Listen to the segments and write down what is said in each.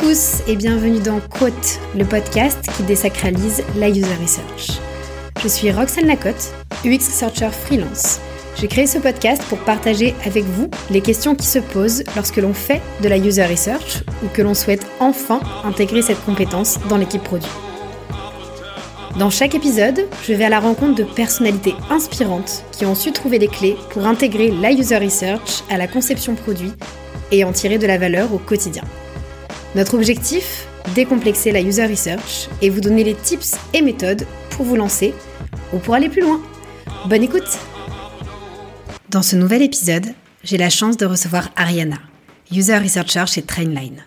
tous et bienvenue dans Quote, le podcast qui désacralise la user research. Je suis Roxane Lacotte, UX Researcher freelance. J'ai créé ce podcast pour partager avec vous les questions qui se posent lorsque l'on fait de la user research ou que l'on souhaite enfin intégrer cette compétence dans l'équipe produit. Dans chaque épisode, je vais à la rencontre de personnalités inspirantes qui ont su trouver les clés pour intégrer la user research à la conception produit et en tirer de la valeur au quotidien. Notre objectif Décomplexer la user research et vous donner les tips et méthodes pour vous lancer ou pour aller plus loin. Bonne écoute Dans ce nouvel épisode, j'ai la chance de recevoir Ariana, user researcher chez Trainline.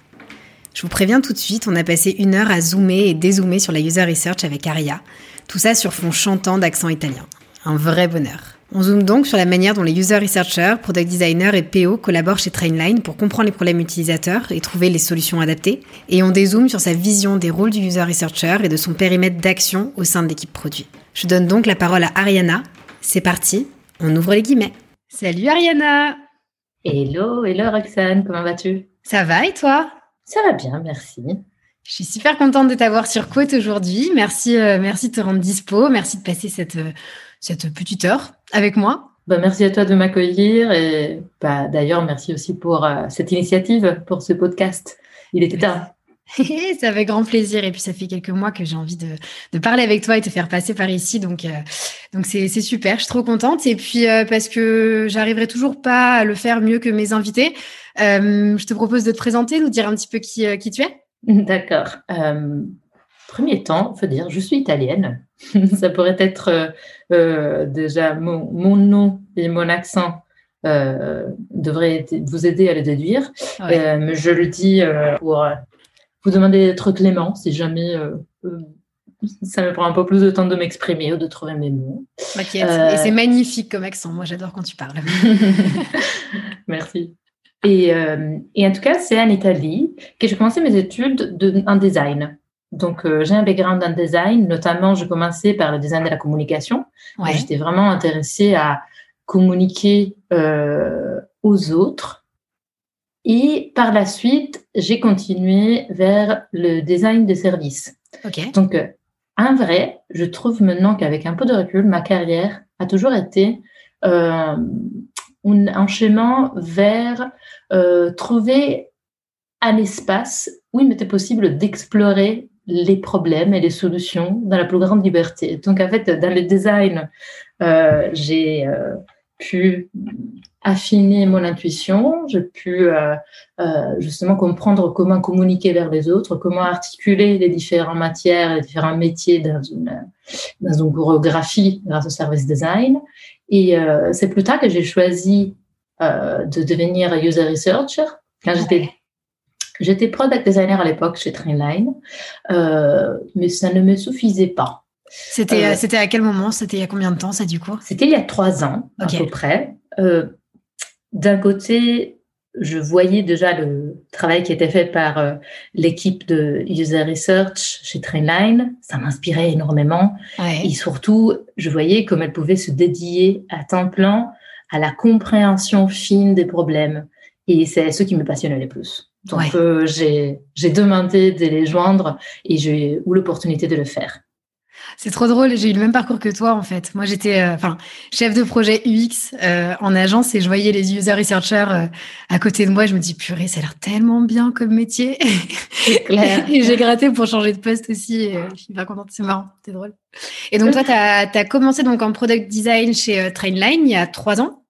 Je vous préviens tout de suite, on a passé une heure à zoomer et dézoomer sur la user research avec Aria, tout ça sur fond chantant d'accent italien. Un vrai bonheur. On zoome donc sur la manière dont les user researchers, product designers et PO collaborent chez Trainline pour comprendre les problèmes utilisateurs et trouver les solutions adaptées. Et on dézoome sur sa vision des rôles du user researcher et de son périmètre d'action au sein de l'équipe produit. Je donne donc la parole à Ariana. C'est parti, on ouvre les guillemets. Salut Ariana Hello, hello Roxane, comment vas-tu? Ça va et toi? Ça va bien, merci. Je suis super contente de t'avoir sur Quote aujourd'hui. Merci, euh, merci de te rendre dispo. Merci de passer cette, euh, cette petite heure avec moi. Bah, merci à toi de m'accueillir et bah, d'ailleurs merci aussi pour euh, cette initiative, pour ce podcast. Il était temps. ça fait grand plaisir et puis ça fait quelques mois que j'ai envie de, de, parler avec toi et te faire passer par ici donc euh, donc c'est super je suis trop contente et puis euh, parce que j'arriverai toujours pas à le faire mieux que mes invités je te propose de te présenter nous dire un petit peu qui qui tu es d'accord premier temps, faut dire, je suis italienne. ça pourrait être euh, euh, déjà mon, nom et mon accent euh, devraient vous aider à le déduire. mais je le dis pour vous demander d'être clément si jamais ça me prend un peu plus de temps de m'exprimer ou de trouver mes mots. Et c'est magnifique comme accent. Moi, j'adore quand tu parles. Merci. Et, et, en tout cas, c'est en Italie que j'ai commencé mes études de, en design. Donc, euh, j'ai un background en design, notamment, je commençais par le design de la communication. J'étais vraiment intéressée à communiquer euh, aux autres. Et par la suite, j'ai continué vers le design de services. Donc, euh, en vrai, je trouve maintenant qu'avec un peu de recul, ma carrière a toujours été un, un, chemin vers trouver un espace où il m'était possible d'explorer les problèmes et les solutions dans la plus grande liberté. Donc, en fait, dans le design, euh, j'ai euh, pu affiner mon intuition, j'ai pu euh, justement comprendre comment communiquer vers les autres, comment articuler les différentes matières, les différents métiers dans une, dans une chorégraphie grâce au service design. Et c'est plus tard que j'ai choisi de devenir user researcher quand j'étais J'étais product designer à l'époque chez Trainline, euh, mais ça ne me suffisait pas. C'était euh, c'était à quel moment? C'était il y a combien de temps ça du coup? C'était il y a trois ans à peu près. Euh, d'un côté, je voyais déjà le travail qui était fait par l'équipe de user research chez Trainline. Ça m'inspirait énormément. Et surtout, je voyais comme elle pouvait se dédier à temps plein à la compréhension fine des problèmes. Et c'est ce qui me passionnait le plus. Donc, euh, j'ai demandé de les joindre et j'ai eu l'opportunité de le faire. C'est trop drôle, j'ai eu le même parcours que toi en fait. Moi j'étais euh, enfin chef de projet UX euh, en agence et je voyais les user researchers à côté de moi, je me dis purée, ça a l'air tellement bien comme métier. Clair. et j'ai gratté pour changer de poste aussi et je suis pas contente, c'est marrant, c'est drôle. Et donc toi tu as, commencé donc en product design chez Trainline il y a trois ans.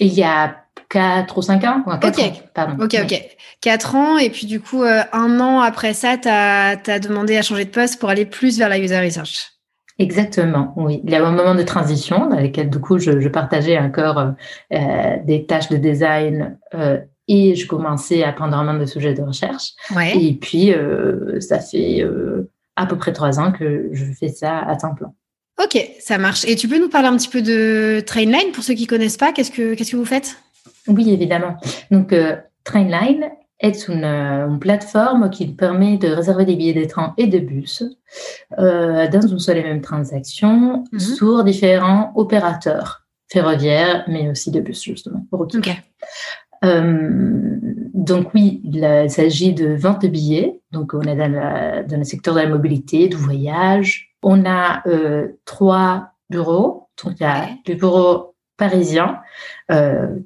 Il y a 4 ou 5 ans. ok, pardon. Ok, ok. 4 ans, et puis du coup, euh, un an après ça, tu as, demandé à changer de poste pour aller plus vers la user research. Exactement, oui. Il y a un moment de transition dans lequel, du coup, je, partageais encore euh, euh, des tâches de design et je commençais à prendre vraiment des sujets de recherche. Ouais. Et puis, ça fait à peu près trois ans que je fais ça à temps plein. Ok, ça marche. Et tu peux nous parler un petit peu de Trainline pour ceux qui connaissent pas? Qu'est-ce que qu'est-ce que vous faites? Oui, évidemment. Donc, euh, Trainline est euh, une, plateforme qui permet de réserver des billets de train et de bus euh, dans une seule et même transaction mhm. sur différents opérateurs ferroviaires, mais aussi de bus, justement. Euh, donc oui, il, s'agit de vente de billets. Donc on est dans, le secteur de la mobilité, du voyage. On a trois bureaux. Donc il y a le bureau parisien,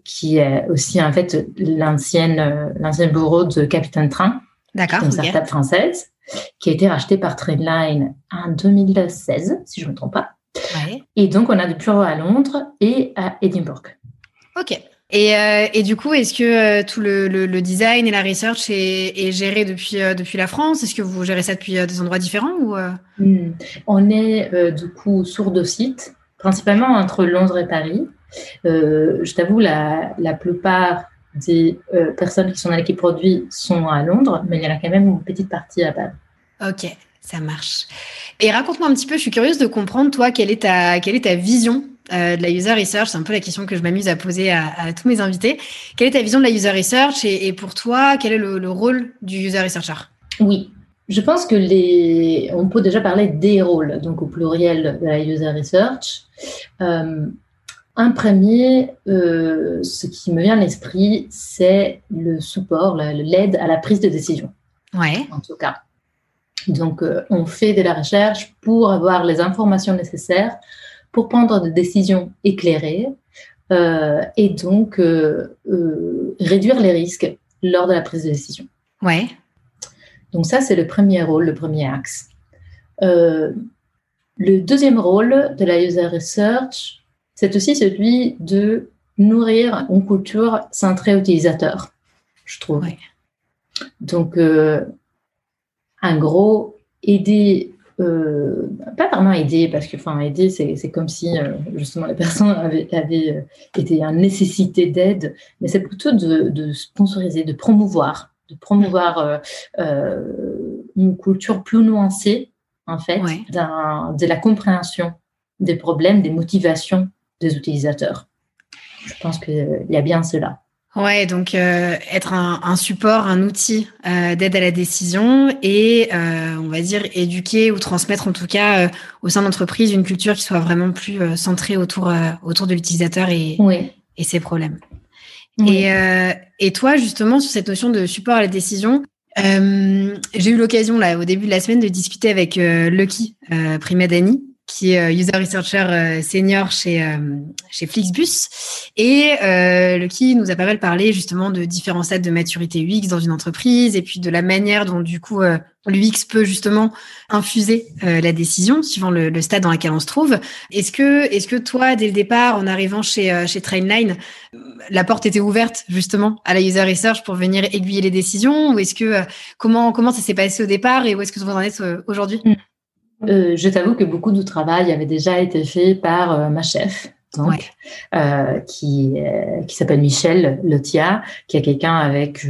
qui est aussi en fait l'ancienne l'ancien bureau de Capitaine Train, D'accord. Une startup française qui a été rachetée par Trainline en 2016, si je ne me trompe pas. Et donc, on a des bureaux à Londres et à Edinburgh. OK. Et, euh, et du coup, est-ce que euh, tout le, le, design et la research est, est géré depuis, euh, depuis la France? Est-ce que vous gérez ça depuis des endroits différents ou hmm. On est du coup sur deux sites, principalement entre Londres et Paris. Je t'avoue, la, la plupart des euh, personnes qui sont dans l'équipe produit sont à Londres, mais il y en a quand même une petite partie à Paris. Ok, ça marche. Et raconte-moi un petit peu, je suis curieuse de comprendre, toi, quelle est ta, quelle est ta vision euh, de la user research? C'est un peu la question que je m'amuse à poser à, tous mes invités. Quelle est ta vision de la user research et, pour toi, quel est le, rôle du user researcher? Oui, je pense que les, on peut déjà parler des rôles, donc au pluriel de la user research. Euh, un premier, euh, ce qui me vient à l'esprit, c'est le support, l'aide à la prise de décision. Ouais. En tout cas. Donc, euh, on fait de la recherche pour avoir les informations nécessaires pour prendre des décisions éclairées euh, et donc réduire les risques lors de la prise de décision. Ouais. Donc ça, c'est le premier rôle, le premier axe. le deuxième rôle de la user research, c'est aussi celui de nourrir une culture centrée utilisateur, je trouve. Donc, euh, en gros, aider, euh, pas vraiment aider, parce que, enfin, aider, c'est comme si, euh, justement, les personnes avaient, été en nécessité d'aide, mais c'est plutôt de, sponsoriser, de promouvoir, de promouvoir une culture plus nuancée, en fait, de la compréhension des problèmes, des motivations des utilisateurs. Je pense qu'il y a bien cela. Ouais, donc euh, être un, support, un outil euh, d'aide à la décision et euh, on va dire éduquer ou transmettre en tout cas au sein d'entreprise une culture qui soit vraiment plus centrée autour autour de l'utilisateur et, et ses problèmes. Et, et toi justement sur cette notion de support à la décision, j'ai eu l'occasion là au début de la semaine de discuter avec Lucky Primadani qui est euh, user researcher euh, senior chez, euh, chez Flixbus. Et le qui nous a pas mal parlé justement de différents stades de maturité UX dans une entreprise et puis de la manière dont du coup l'UX peut justement infuser la décision suivant le, stade dans lequel on se trouve. Est-ce que, est-ce que toi, dès le départ, en arrivant chez, chez Trainline, la porte était ouverte justement à la user research pour venir aiguiller les décisions? Ou est-ce que comment comment ça s'est passé au départ et où est-ce que vous en êtes aujourd'hui? Mm. Euh, je t'avoue que beaucoup du travail avait déjà été fait par euh, ma chef, donc, euh, qui, qui s'appelle Michel Lotia, qui est quelqu'un avec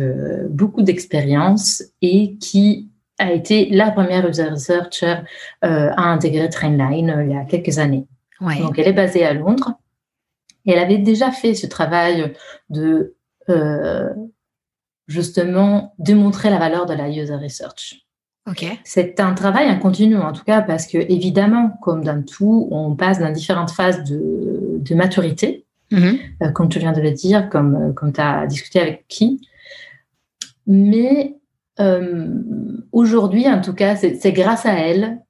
beaucoup d'expérience et qui a été la première user researcher à intégrer Trainline il y a quelques années. Donc, elle est basée à Londres et elle avait déjà fait ce travail de justement démontrer la valeur de la user research. C'est un travail en continu, en tout cas, parce que évidemment, comme dans tout, on passe dans différentes phases de, maturité, mm-hmm. euh, comme tu viens de le dire, comme, euh, comme tu as discuté avec qui. Mais euh, aujourd'hui, en tout cas, c'est grâce à elle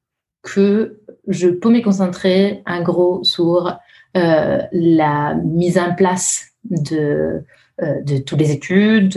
que je peux me concentrer en gros sur la mise en place de, de toutes les études,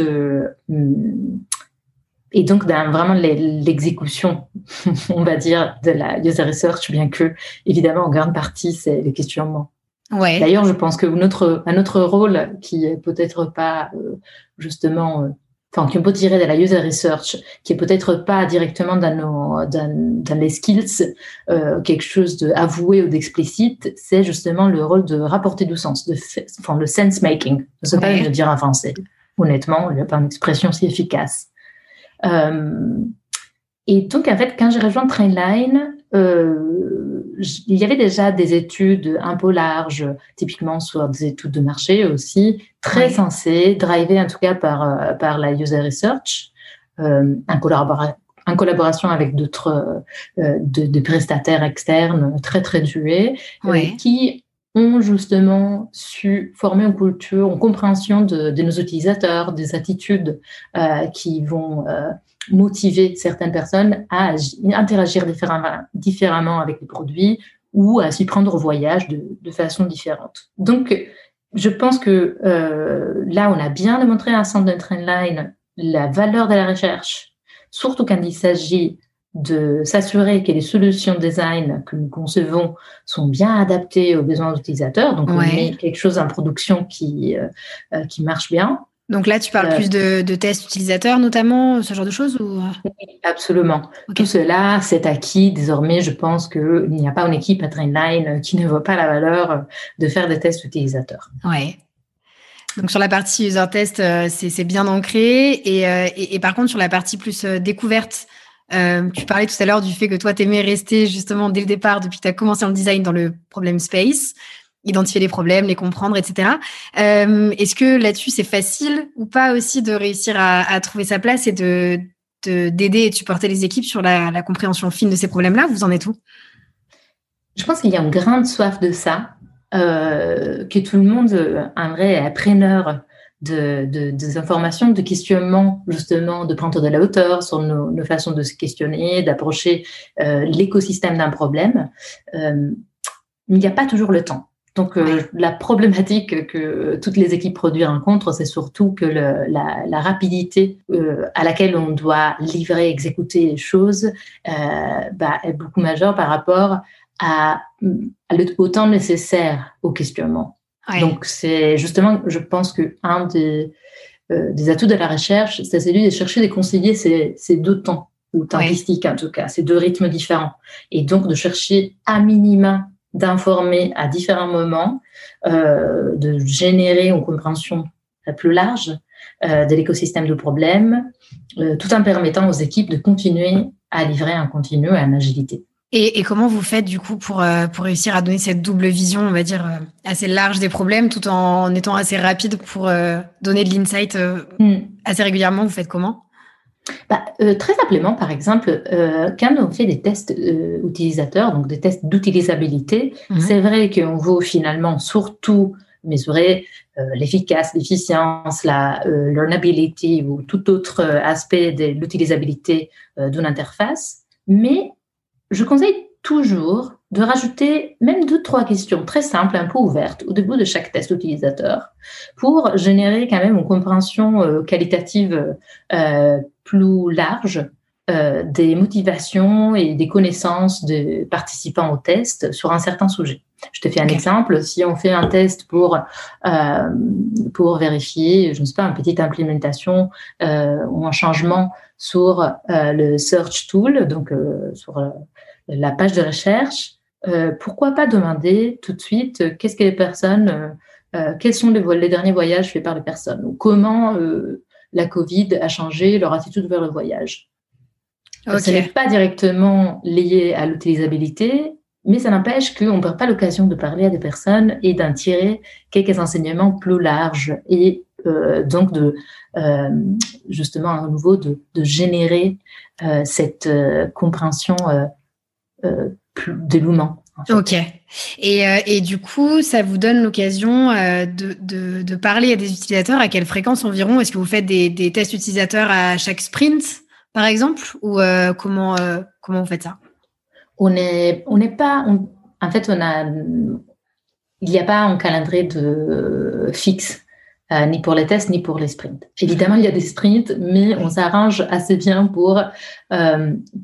et donc dans vraiment l'exécution, on va dire, de la user research, bien que évidemment en grande partie c'est les questionnements. Ouais. D'ailleurs, je pense que notre un autre rôle qui est peut-être pas euh, justement, euh, enfin qui peut tirer de la user research, qui est peut-être pas directement dans nos dans, dans les skills, euh, quelque chose de avoué ou d'explicite, c'est justement le rôle de rapporter du sens, de enfin le sense making. Je ne sais pas le dire en français. Honnêtement, il n'y a pas une expression si efficace. Euh, et donc, en fait, quand j'ai rejoint Trainline, euh, il y avait déjà des études un peu larges, typiquement sur des études de marché aussi, très sensées, drivées en tout cas par, euh, par la user research, euh, en, en, collaboration avec d'autres de, de, prestataires externes très très doués, qui ont justement su former une culture, une compréhension de, nos utilisateurs, des attitudes euh, qui vont euh, motiver certaines personnes à interagir différemment, différemment avec les produits ou à s'y prendre au voyage de, de, façon différente. Donc, je pense que euh, là, on a bien démontré à de Trendline la valeur de la recherche, surtout quand il s'agit de s'assurer que les solutions design que nous concevons sont bien adaptées aux besoins utilisateurs. Donc, on met quelque chose en production qui, euh, euh, qui marche bien. Donc là, tu parles euh, plus de, de, tests utilisateurs, notamment, ce genre de choses ou... Oui, absolument. Tout cela, c'est acquis. Désormais, je pense qu'il n'y a pas une équipe à Trainline qui ne voit pas la valeur de faire des tests utilisateurs. Ouais. Donc sur la partie user test, c'est bien ancré. Et, et, et, par contre, sur la partie plus découverte, euh, tu parlais tout à l'heure du fait que toi, tu aimais rester justement dès le départ, depuis que tu as commencé en design dans le problème space, identifier les problèmes, les comprendre, etc. Euh, Est-ce que là-dessus, c'est facile ou pas aussi de réussir à, trouver sa place et de d'aider et de supporter les équipes sur la, compréhension fine de ces problèmes-là Vous en êtes où? Je pense qu'il y a une grande soif de ça, euh, que tout le monde, un vrai appreneur de, des informations, de questionnement justement, de prendre de la hauteur sur nos, façons de se questionner, d'approcher euh, l'écosystème d'un problème. Euh, il n'y a pas toujours le temps. Donc euh, la problématique que toutes les équipes produits rencontrent, c'est surtout que le, la, la, rapidité à laquelle on doit livrer, exécuter les choses bah, est beaucoup majeure par rapport à, à le, au temps nécessaire au questionnement. Donc, c'est justement, je pense que un des, euh, des atouts de la recherche, c'est celui de chercher de concilier ces, ces deux temps, ou tempistiques en tout cas, ces deux rythmes différents. Et donc, de chercher à minima d'informer à différents moments, euh, de générer une compréhension plus large euh, de l'écosystème de problèmes, euh, tout en permettant aux équipes de continuer à livrer un continu et en agilité. Et, comment vous faites du coup pour, euh, pour réussir à donner cette double vision, on va dire, euh, assez large des problèmes tout en étant assez rapide pour euh, donner de l'insight hmm. assez régulièrement? Vous faites comment? Bah, très simplement, par exemple, quand on fait des tests utilisateurs, donc des tests d'utilisabilité, mhm. c'est vrai qu'on veut finalement surtout mesurer l'efficace, l'efficience, la learnability ou tout autre aspect de l'utilisabilité d'une interface, mais je conseille toujours de rajouter même deux, trois questions très simples, un peu ouvertes au début de chaque test utilisateur pour générer quand même une compréhension euh, qualitative euh, plus large euh, des motivations et des connaissances des participants au test sur un certain sujet. Je te fais un exemple. Si on fait un test pour pour vérifier, je ne sais pas, une petite implémentation ou un changement sur le search tool, donc sur la page de recherche, euh, pourquoi pas demander tout de suite euh, qu'est-ce que les personnes, euh, quels sont les, derniers voyages faits par les personnes ou comment la Covid a changé leur attitude vers le voyage. Ce n'est pas directement lié à l'utilisabilité, mais ça n'empêche qu'on ne perd pas l'occasion de parler à des personnes et d'en tirer quelques enseignements plus larges et donc de justement à nouveau de, de générer cette compréhension euh, plus délouement. Ok. Et, euh, et, du coup, ça vous donne l'occasion euh, de, de, de, parler à des utilisateurs à quelle fréquence environ? Est-ce que vous faites des, des, tests utilisateurs à chaque sprint, par exemple Ou comment, comment vous faites ça? On n'est on n'est pas. en fait, on a, il n'y a pas un calendrier de fixe. ni pour les tests, ni pour les sprints. Évidemment, il y a des sprints, mais on s'arrange assez bien pour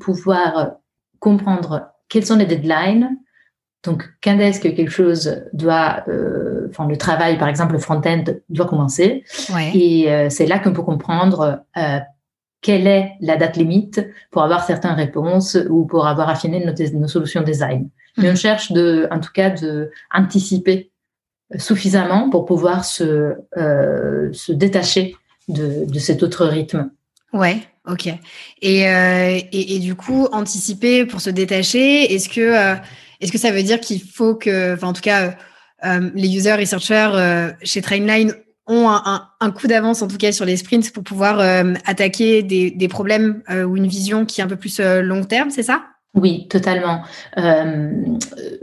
pouvoir comprendre quels sont les deadlines. Donc, quand est-ce que quelque chose doit, euh, enfin, le travail, par exemple, le front-end doit commencer. Et euh, c'est là qu'on peut comprendre euh, quelle est la date limite pour avoir certaines réponses ou pour avoir affiné nos, solutions design. Mais on mhm. cherche de, en tout cas, de anticiper suffisamment pour pouvoir se, se détacher de, de cet autre rythme. Ouais, ok. Et, euh, et, et, du coup, anticiper pour se détacher, est-ce que, euh, est-ce que ça veut dire qu'il faut que, en tout cas, euh, les users researchers euh, chez Trainline ont un, un, un coup d'avance, en tout cas, sur les sprints pour pouvoir euh, attaquer des, des problèmes ou une vision qui est un peu plus long terme, c'est ça? Oui, totalement. Euh,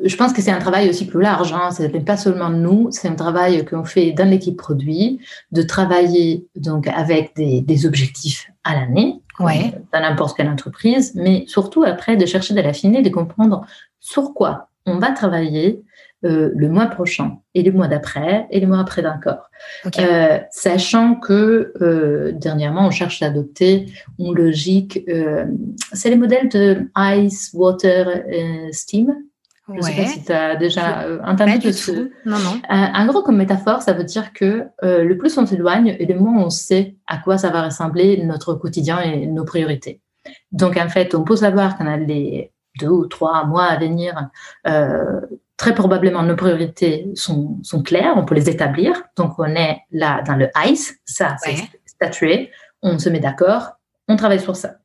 je pense que c'est un travail aussi plus large. Hein. Ce n'est pas seulement nous, c'est un travail qu'on fait dans l'équipe produit, de travailler donc avec des, objectifs à l'année, ouais. dans n'importe quelle entreprise, mais surtout après de chercher de l'affiner, de comprendre sur quoi on va travailler euh, le mois prochain et le mois d'après et le mois après encore. Euh, sachant que euh, dernièrement, on cherche à adopter une logique, c'est les modèles de Ice, Water, Steam. Je ne sais pas si tu as déjà entendu de ce. Non, non. en gros, comme métaphore, ça veut dire que le plus on s'éloigne et le moins on sait à quoi ça va ressembler notre quotidien et nos priorités. Donc, en fait, on peut savoir qu'on a les deux ou trois mois à venir très probablement nos priorités sont, sont, claires, on peut les établir. Donc, on est là dans le ICE, ça, c'est statué, on se met d'accord, on travaille sur ça.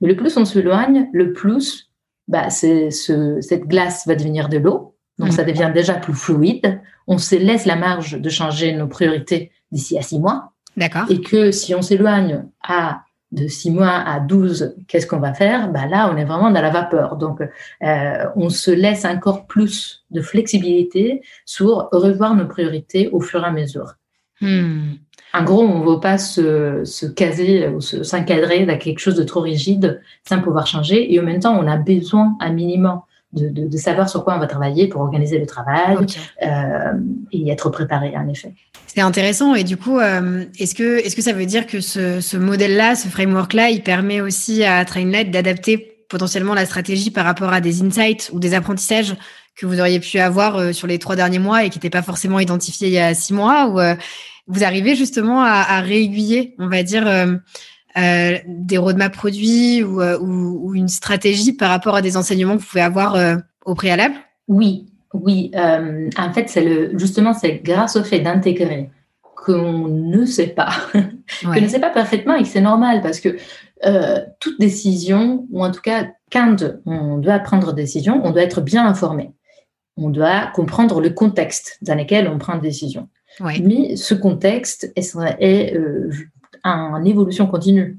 Mais le plus on s'éloigne, le plus bah, c'est ce, cette glace va devenir de l'eau, donc ça mm. devient déjà plus fluide. On se laisse la marge de changer nos priorités d'ici à six mois. D'accord. Et que si on s'éloigne à de 6 mois à 12, qu'est-ce qu'on va faire? Bah Là, on est vraiment dans la vapeur. Donc, euh, on se laisse encore plus de flexibilité sur revoir nos priorités au fur et à mesure. Hmm. En gros, on ne veut pas se, se caser ou s'encadrer dans quelque chose de trop rigide sans pouvoir changer. Et en même temps, on a besoin, un minimum, de, de, de, savoir sur quoi on va travailler pour organiser le travail euh, et être préparé, en effet. C'est intéressant. Et du coup, euh, est-ce que, est-ce que ça veut dire que ce, ce modèle-là, ce framework-là, il permet aussi à TrainLight d'adapter potentiellement la stratégie par rapport à des insights ou des apprentissages que vous auriez pu avoir euh, sur les trois derniers mois et qui n'étaient pas forcément identifiés il y a six mois ou euh, vous arrivez justement à, à réaiguiller, on va dire, euh, des roadmaps produits ou, euh, ou, ou, une stratégie par rapport à des enseignements que vous pouvez avoir euh, au préalable? Oui, oui. en fait, c'est le, justement, c'est grâce au fait d'intégrer qu'on ne sait pas, qu'on ne sait pas parfaitement et que c'est normal parce que toute décision, ou en tout cas, quand on doit prendre des décisions, on doit être bien informé. On doit comprendre le contexte dans lequel on prend une décision. Mais ce contexte est, est en évolution continue.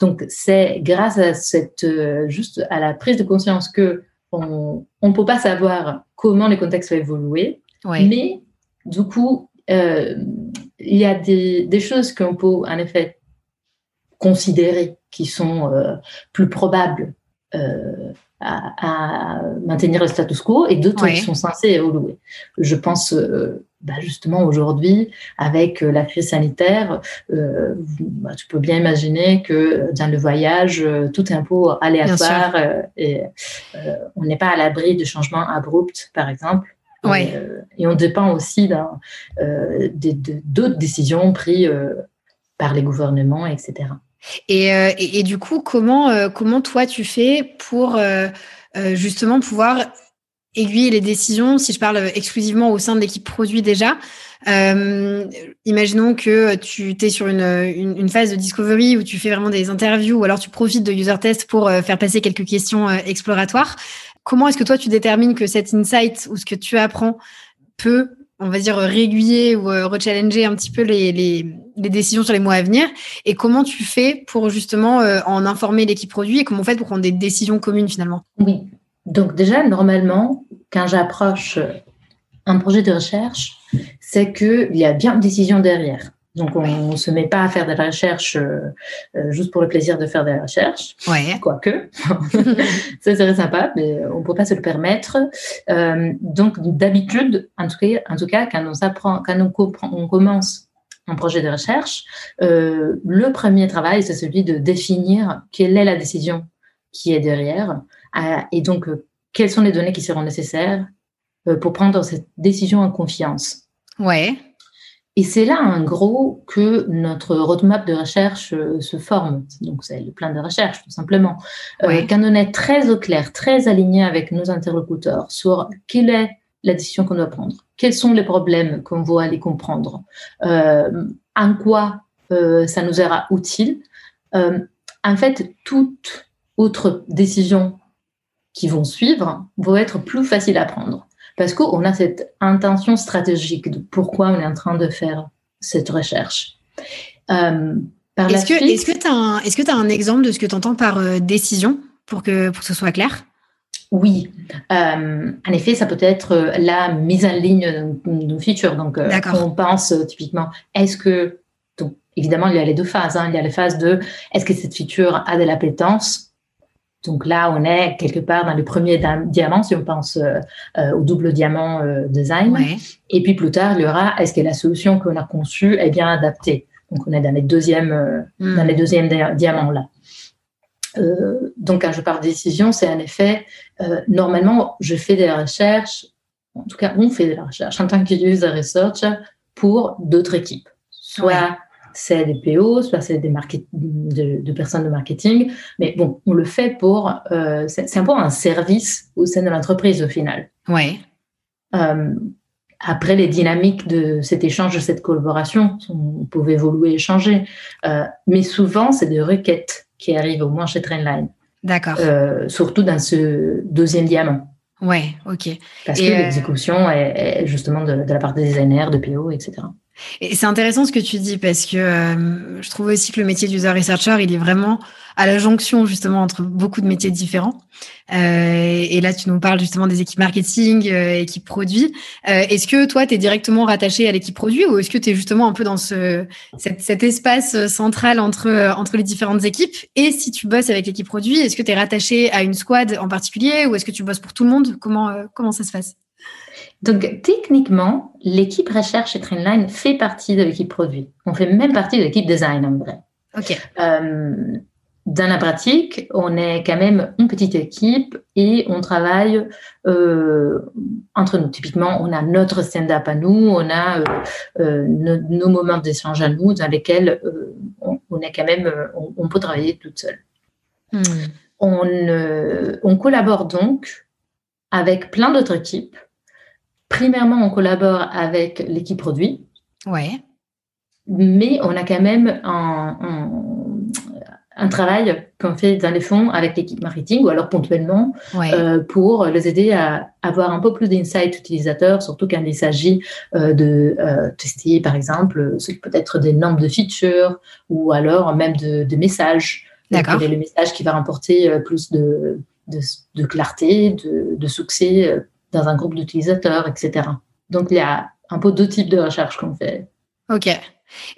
Donc, c'est grâce à cette, euh, juste à la prise de conscience que on ne peut pas savoir comment les contextes vont évoluer, mais du coup, euh, il y a des, des choses qu'on peut en effet considérer qui sont euh, plus probables à, à, maintenir le status quo et d'autres qui sont censés évoluer. Je pense bah justement aujourd'hui, avec euh, la crise sanitaire, euh, bah, tu peux bien imaginer que dans le voyage, euh, tout est un peu aléatoire et on n'est pas à l'abri de changements abrupts, par exemple. Ouais. et on dépend aussi d'autres décisions prises par les gouvernements, etc. Et, et, et, du coup, comment, comment toi tu fais pour justement pouvoir aiguiller les décisions, si je parle exclusivement au sein de l'équipe produit déjà, euh, imaginons que tu es sur une, phase de discovery où tu fais vraiment des interviews ou alors tu profites de user test pour euh, faire passer quelques questions euh, exploratoires. Comment est-ce que toi tu détermines que cet insight ou ce que tu apprends peut, on va dire, réguiller ou rechallenger un petit peu les, les, les, décisions sur les mois à venir? Et comment tu fais pour justement en informer l'équipe produit et comment on fait pour prendre des décisions communes finalement? Oui, donc déjà, normalement, quand j'approche un projet de recherche, c'est qu'il y a bien une décision derrière. Donc, on ne se met pas à faire de la recherche euh, euh, juste pour le plaisir de faire de la recherche. Ouais. Quoique, ça serait sympa, mais on ne peut pas se le permettre. Euh, donc, d'habitude, en, tout cas, en tout cas, quand on, quand on, on commence un projet de recherche, le premier travail, c'est celui de définir quelle est la décision qui est derrière, et donc, euh, quelles sont les données qui seront nécessaires euh, pour prendre cette décision en confiance Ouais. Et c'est là, en gros, que notre roadmap de recherche euh, se forme. Donc, c'est le plan de recherche, tout simplement. quand on est très au clair, très aligné avec nos interlocuteurs sur quelle est la décision qu'on doit prendre, quels sont les problèmes qu'on veut aller comprendre, en quoi ça nous sera utile. en fait, toute autre décision qui vont suivre vont être plus faciles à prendre. Parce qu'on a cette intention stratégique de pourquoi on est en train de faire cette recherche. Euh, est-ce que tu as, un, que as un exemple de ce que tu entends par euh, décision pour que, pour que ce soit clair? Oui, euh, en effet, ça peut être la mise en ligne d'une feature. Donc, on pense typiquement, est-ce que, donc, évidemment, il y a les deux phases. Hein. Il y a la phase de, est-ce que cette feature a de l'appétence? Donc là, on est quelque part dans le premier diamant, si on pense euh, euh, au double diamant euh, design. Et puis plus tard, il y aura est-ce que la solution qu'on a conçue est bien adaptée? Donc on est dans les deuxièmes, hmm. dans les deuxièmes diamants là. donc quand je parle de décision, c'est en effet normalement je fais des recherches, en tout cas on fait des recherches en tant que user research pour d'autres équipes, soit c'est des PO, soit c'est des de, de, personnes de marketing. Mais bon, on le fait pour. Euh, c'est un peu un service au sein de l'entreprise au final. Ouais. Euh, après, les dynamiques de cet échange, de cette collaboration, on pouvait évoluer et changer. Euh, mais souvent, c'est des requêtes qui arrivent au moins chez Trendline. D'accord. surtout dans ce deuxième diamant. Ouais, ok. Parce que l'exécution est, justement de, de, la part des designers, de PO, etc. Et c'est intéressant ce que tu dis parce que euh, je trouve aussi que le métier d'user researcher, il est vraiment à la jonction justement entre beaucoup de métiers différents. Euh, et là, tu nous parles justement des équipes marketing, euh, équipes produits. Euh, est-ce que toi, tu es directement rattaché à l'équipe produit ou est-ce que tu es justement un peu dans ce, cet, espace central entre, entre les différentes équipes? Et si tu bosses avec l'équipe produit, est-ce que tu es rattaché à une squad en particulier ou est-ce que tu bosses pour tout le monde? Comment, comment ça se passe? Donc, techniquement, l'équipe recherche et Trendline fait partie de l'équipe produit. On fait même partie de l'équipe design, en vrai. OK. Euh, dans la pratique, on est quand même une petite équipe et on travaille euh, entre nous. Typiquement, on a notre stand-up à nous, on a euh, nos, moments d'échange à nous dans lesquels on, est quand même, on, peut travailler toute seule. Hmm. On, on collabore donc avec plein d'autres équipes Primairement, on collabore avec l'équipe produit. Ouais. Mais on a quand même un, un, travail qu'on fait dans les fonds avec l'équipe marketing ou alors ponctuellement euh, pour les aider à avoir un peu plus d'insight utilisateur, surtout quand il s'agit euh, de euh, tester, par exemple, peut-être des nombres de features ou alors même de, de messages. D'accord. Le message qui va rapporter plus de, de, de clarté, de succès dans un groupe d'utilisateurs, etc. Donc, il y a un peu deux types de recherches qu'on fait. OK.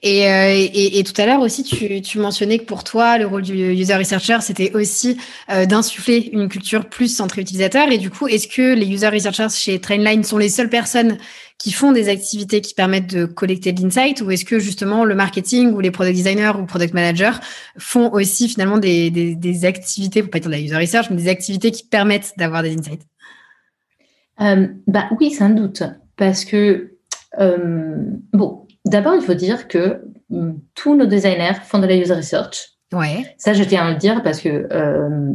Et, euh, et, tout à l'heure aussi, tu, mentionnais que pour toi, le rôle du user researcher, c'était aussi euh, d'insuffler une culture plus centrée utilisateur. Et du coup, est-ce que les user researchers chez Trainline sont les seules personnes qui font des activités qui permettent de collecter de l'insight ou est-ce que justement le marketing ou les product designers ou product managers font aussi finalement des, des, des activités, pour pas dire de la user research, mais des activités qui permettent d'avoir des insights? Euh, bah oui, sans doute, parce que euh, bon, d'abord il faut dire que mm, tous nos designers font de la user research. Ouais. Ça, je tiens à le dire parce que euh,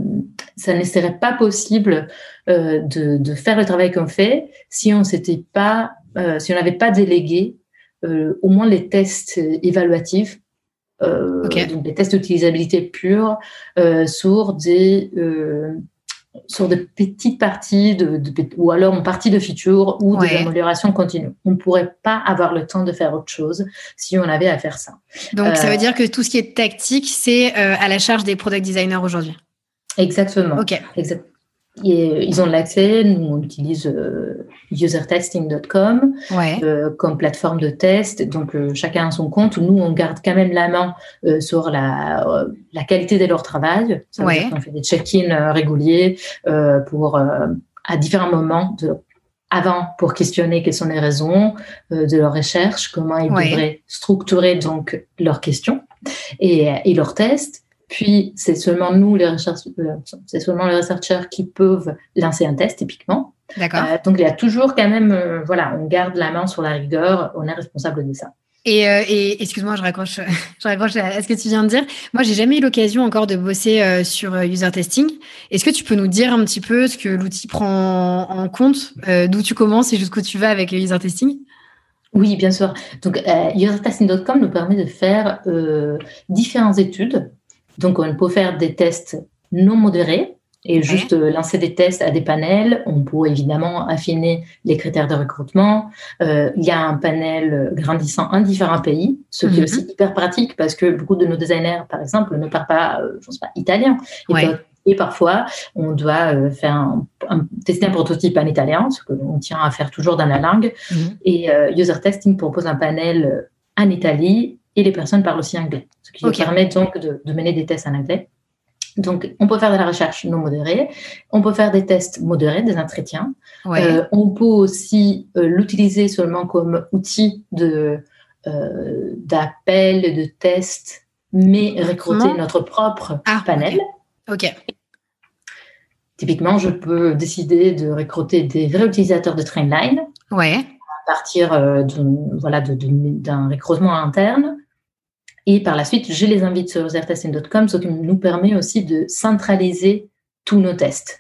ça ne serait pas possible de, de, faire le travail qu'on fait si on s'était pas, si on n'avait pas délégué au moins les tests évaluatifs donc des tests d'utilisabilité pure sur des, sur de petites parties, de, ou alors une partie de feature ou de l'amélioration continue. On ne pourrait pas avoir le temps de faire autre chose si on avait à faire ça. Donc, ça veut euh, dire que tout ce qui est tactique, c'est euh, à la charge des product designers aujourd'hui. Exactement. Ok. Et euh, ils ont l'accès. Nous, on utilise euh, usertesting.com euh, comme plateforme de test. Donc, chacun a son compte. Nous, on garde quand même la main sur la, la qualité de leur travail. Ça on fait des check-in réguliers pour à différents moments de, avant pour questionner quelles sont les raisons de leur recherche, comment ils devraient structurer donc leurs questions et, et leurs tests. Puis, c'est seulement nous, les euh, c'est seulement les rechercheurs qui peuvent lancer un test, typiquement. D'accord. Euh, donc, il y a toujours quand même, euh, voilà, on garde la main sur la rigueur, on est responsable de ça. Et, et excuse-moi, je raccroche, je raccroche à ce que tu viens de dire. Moi, j'ai jamais eu l'occasion encore de bosser sur user testing. Est-ce que tu peux nous dire un petit peu ce que l'outil prend en compte, d'où tu commences et jusqu'où tu vas avec le user testing? Oui, bien sûr. Donc, usertesting.com nous permet de faire différentes études donc, on peut faire des tests non modérés et juste euh, lancer des tests à des panels. On peut évidemment affiner les critères de recrutement. Euh, il y a un panel grandissant en différents pays, ce qui est mhm. aussi hyper pratique parce que beaucoup de nos designers, par exemple, ne parlent pas, euh, je pense pas, italien. Et parfois, on doit faire un, tester un prototype en italien, ce qu'on tient à faire toujours dans la langue. Mhm. Et User Testing propose un panel en Italie et les personnes parlent aussi anglais, ce qui permet donc de, mener des tests en anglais. Donc, on peut faire de la recherche non modérée, on peut faire des tests modérés, des entretiens. Euh, on peut aussi euh, l'utiliser seulement comme outil de euh, d'appel, de test, mais recruter notre propre ah, panel. ok. Typiquement, je peux décider de recruter des vrais utilisateurs de Trainline. Ouais. À partir voilà, d'un recrutement interne. Et par la suite, je les invite sur zertesting.com, ce qui nous permet aussi de centraliser tous nos tests.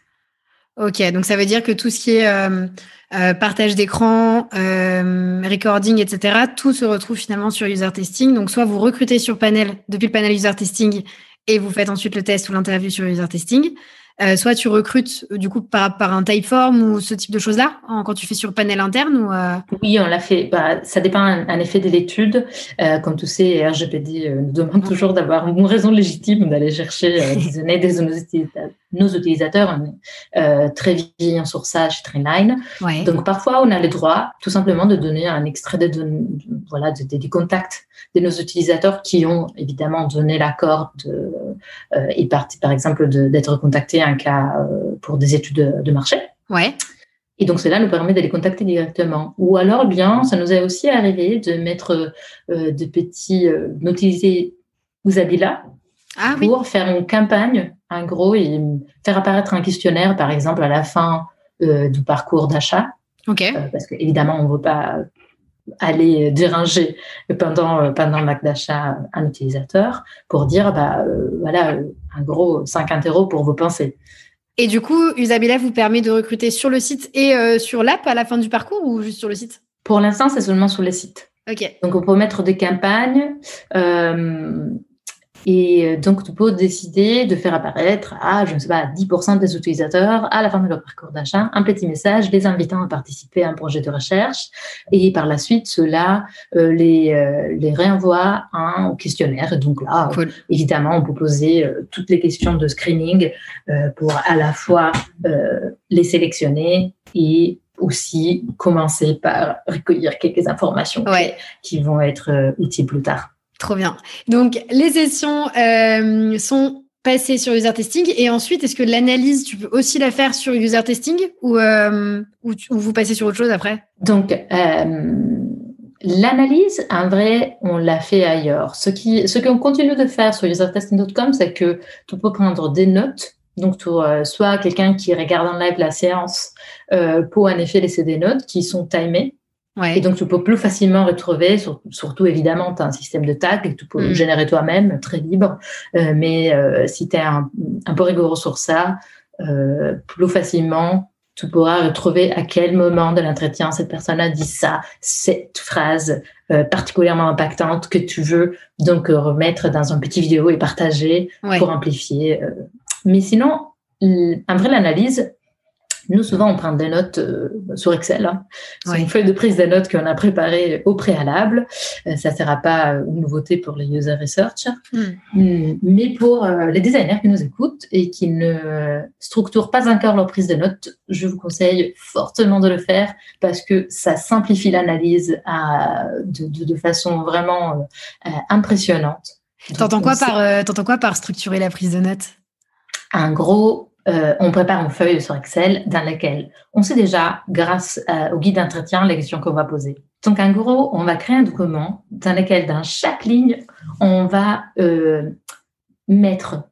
Ok, donc ça veut dire que tout ce qui est euh, euh, partage d'écran, euh, recording, etc., tout se retrouve finalement sur user testing. Donc soit vous recrutez sur panel depuis le panel user testing et vous faites ensuite le test ou l'interview sur user testing, euh, soit tu recrutes euh, du coup par, par un typeform ou ce type de choses-là quand tu fais sur panel interne ou euh? Oui, on l'a fait. Bah, ça dépend en effet de l'étude. comme tu sais, RGPD nous demande toujours d'avoir une raison légitime d'aller chercher des données des nos utilisateurs. très vigilant sur ça chez Trainline. Donc parfois, on a le droit tout simplement de donner un extrait de, voilà, des contacts de nos utilisateurs qui ont évidemment donné l'accord de, et par, par exemple d'être contactés un cas euh, pour des études de, marché. Ouais. Et donc, cela nous permet de les contacter directement. Ou alors, bien, ça nous est aussi arrivé de mettre euh, de petits, euh, d'utiliser Usabila ah, pour faire une campagne, en gros, et faire apparaître un questionnaire, par exemple, à la fin du parcours d'achat. Ok. parce qu'évidemment, on ne veut pas aller déranger pendant, pendant l'acte d'achat un utilisateur pour dire, bah, voilà, un gros 50 euros pour vos pensées. Et du coup, Usabila vous permet de recruter sur le site et euh, sur l'app à la fin du parcours ou juste sur le site? Pour l'instant, c'est seulement sur le site. Ok. Donc, on peut mettre des campagnes. Euh, et euh, donc, tu peux décider de faire apparaître à, je ne sais pas, 10% des utilisateurs à la fin de leur parcours d'achat un petit message les invitant à participer à un projet de recherche. Et par la suite, cela euh, les, euh, les réenvoie un questionnaire. Et donc là, évidemment, on peut poser toutes les questions de screening pour à la fois les sélectionner et aussi commencer par recueillir quelques informations qui vont être utiles plus tard. Trop bien. Donc, les sessions euh, sont passées sur user testing et ensuite, est-ce que l'analyse, tu peux aussi la faire sur user testing ou, euh, ou, vous passez sur autre chose après? Donc, euh, l'analyse, en vrai, on l'a fait ailleurs. Ce qu'on ce continue de faire sur usertesting.com, c'est que tu peux prendre des notes donc, soit quelqu'un qui regarde en live la séance pour en effet laisser des notes qui sont timées. Et donc, tu peux plus facilement retrouver, surtout évidemment, tu as un système de tag que tu peux mm. générer toi-même, très libre. Euh, mais euh, si tu es un, peu rigoureux sur ça, euh, plus facilement, tu pourras retrouver à quel moment de l'entretien cette personne a dit ça, cette phrase particulièrement impactante que tu veux donc remettre dans un petit vidéo et partager pour amplifier. Mais sinon, en vrai, l'analyse, nous, souvent, on prend des notes euh, sur Excel. Hein. C'est une feuille de prise des notes qu'on a préparée au préalable. Euh, ça ne sera pas une nouveauté pour les user research. Hmm. Hmm. Mais pour euh, les designers qui nous écoutent et qui ne structurent pas encore leur prise de notes, je vous conseille fortement de le faire parce que ça simplifie l'analyse de, de, façon vraiment impressionnante. T'entends quoi, par, quoi par structurer la prise de notes? Un gros, euh, on prépare une feuille sur Excel dans laquelle on sait déjà, grâce euh, au guide d'entretien, les questions qu'on va poser. Donc, en gros, on va créer un document dans lequel, dans chaque ligne, on va euh, mettre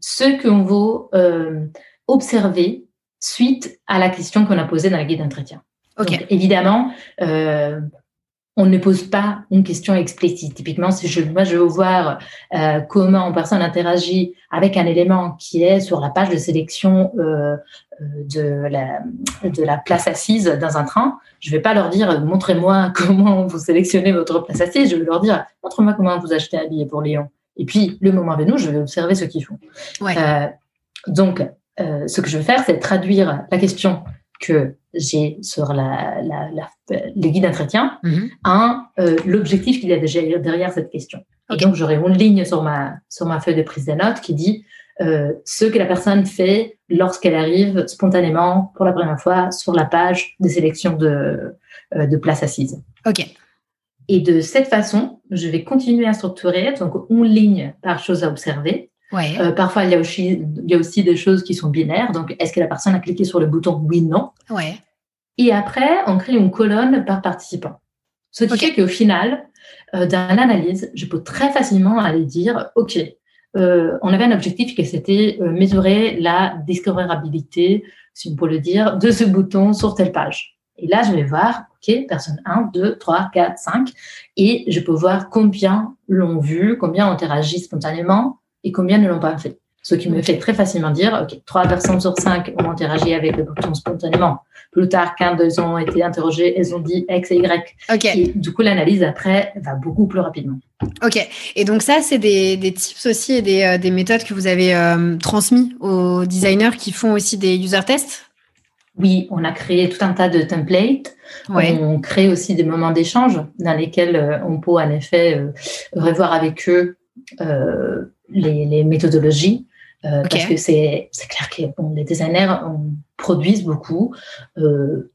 ce qu'on veut observer suite à la question qu'on a posée dans le guide d'entretien. Donc, évidemment, on ne pose pas une question explicite. Typiquement, si je, moi je veux voir euh, comment une personne interagit avec un élément qui est sur la page de sélection euh, euh, de, la, de la place assise dans un train, je ne vais pas leur dire montrez-moi comment vous sélectionnez votre place assise. Je vais leur dire montrez-moi comment vous achetez un billet pour Lyon. Et puis le moment venu, je vais observer ce qu'ils font. donc, ce que je vais faire, c'est traduire la question que j'ai sur la, la, les guides d'entretien mhm. un euh, l'objectif qu'il y a déjà derrière cette question. Et donc, j'aurai une ligne sur ma, sur ma feuille de prise de notes qui dit ce que la personne fait lorsqu'elle arrive spontanément pour la première fois sur la page de sélection de, de places assises. OK. Et de cette façon, je vais continuer à structurer, donc une ligne par chose à observer. Ouais. Euh, parfois, il y, a aussi, il y a aussi des choses qui sont binaires. Donc, est-ce que la personne a cliqué sur le bouton oui, non Ouais. Et après, on crée une colonne par participant. Ce qui Ok. fait qu'au final, euh, dans l'analyse, je peux très facilement aller dire, OK, euh, on avait un objectif qui c'était euh, mesurer la discoverabilité, si on peut le dire, de ce bouton sur telle page. Et là, je vais voir, OK, personne 1, 2, 3, 4, 5, et je peux voir combien l'ont vu, combien ont interagi spontanément et combien ne l'ont pas fait? Ce qui me fait très facilement dire, OK, 3 personnes sur 5 ont interagi avec le bouton spontanément. Plus tard, quand elles ont été interrogées, elles ont dit X et Y. Ok. Et du coup, l'analyse après va beaucoup plus rapidement. Ok. Et donc ça, c'est des, des tips aussi et des, euh, des méthodes que vous avez euh, transmis aux designers qui font aussi des user tests? Oui, on a créé tout un tas de templates. Ouais. On crée aussi des moments d'échange dans lesquels euh, on peut en effet euh, revoir avec eux les, les méthodologies. euh. Parce que c'est clair que bon, les designers on produisent beaucoup. Euh,